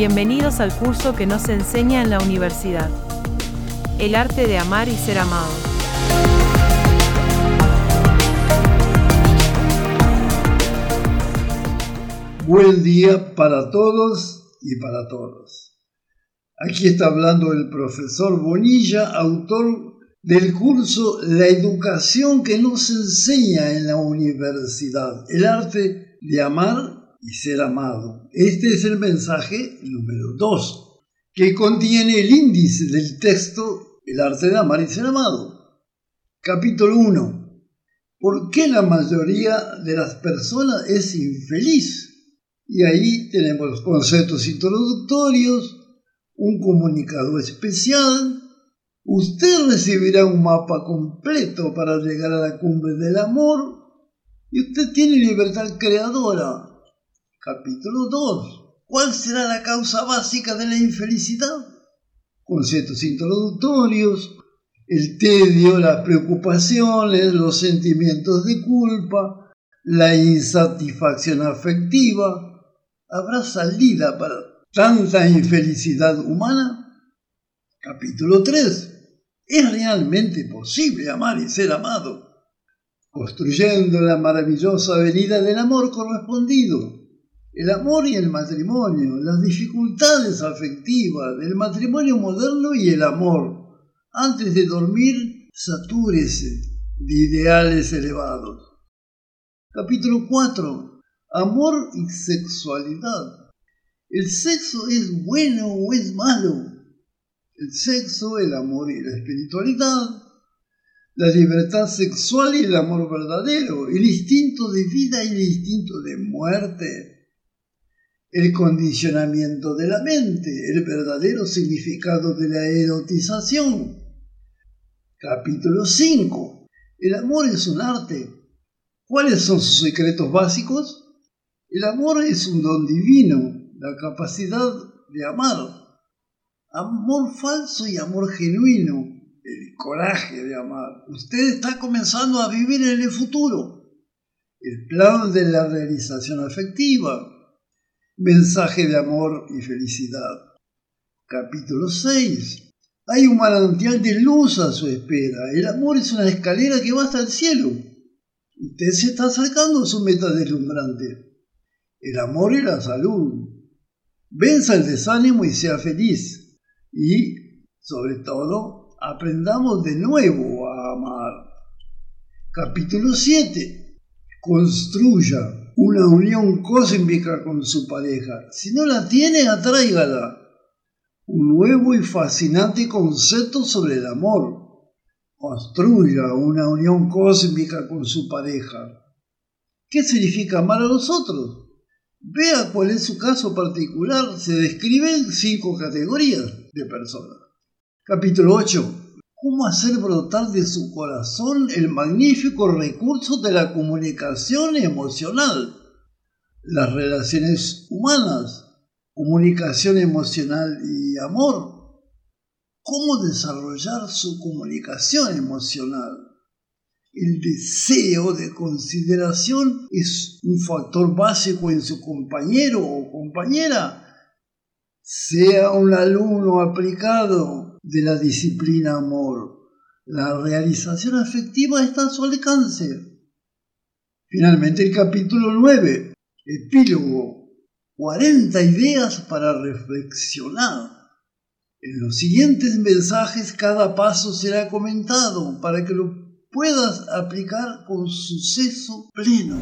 Bienvenidos al curso que nos enseña en la universidad. El arte de amar y ser amado. Buen día para todos y para todas. Aquí está hablando el profesor Bonilla, autor del curso La educación que nos enseña en la universidad, el arte de amar y ser amado. Este es el mensaje número 2, que contiene el índice del texto El arte de amar y ser amado. Capítulo 1. ¿Por qué la mayoría de las personas es infeliz? Y ahí tenemos los conceptos introductorios, un comunicado especial. Usted recibirá un mapa completo para llegar a la cumbre del amor y usted tiene libertad creadora Capítulo 2. ¿Cuál será la causa básica de la infelicidad? Conceptos introductorios, el tedio, las preocupaciones, los sentimientos de culpa, la insatisfacción afectiva. ¿Habrá salida para tanta infelicidad humana? Capítulo 3. ¿Es realmente posible amar y ser amado? Construyendo la maravillosa avenida del amor correspondido el amor y el matrimonio, las dificultades afectivas del matrimonio moderno y el amor. Antes de dormir, satúrese de ideales elevados. Capítulo 4. Amor y sexualidad. ¿El sexo es bueno o es malo? El sexo, el amor y la espiritualidad, la libertad sexual y el amor verdadero, el instinto de vida y el instinto de muerte, el condicionamiento de la mente, el verdadero significado de la erotización. Capítulo 5. El amor es un arte. ¿Cuáles son sus secretos básicos? El amor es un don divino, la capacidad de amar. Amor falso y amor genuino, el coraje de amar. Usted está comenzando a vivir en el futuro. El plan de la realización afectiva, Mensaje de amor y felicidad. Capítulo 6. Hay un manantial de luz a su espera. El amor es una escalera que va hasta el cielo. Usted se está acercando a su meta deslumbrante. El amor y la salud. Venza el desánimo y sea feliz. Y, sobre todo, aprendamos de nuevo a amar. Capítulo 7. Construya una unión cósmica con su pareja. Si no la tiene, atráigala. Un nuevo y fascinante concepto sobre el amor. Construya una unión cósmica con su pareja. ¿Qué significa amar a los otros? Vea cuál es su caso particular. Se describen cinco categorías de personas. Capítulo 8 cómo hacer brotar de su corazón el magnífico recurso de la comunicación emocional. Las relaciones humanas, comunicación emocional y amor. Cómo desarrollar su comunicación emocional. El deseo de consideración es un factor básico en su compañero o compañera. Sea un alumno aplicado de la disciplina amor. La realización afectiva está a su alcance. Finalmente el capítulo 9, epílogo, 40 ideas para reflexionar. En los siguientes mensajes cada paso será comentado para que lo puedas aplicar con suceso pleno.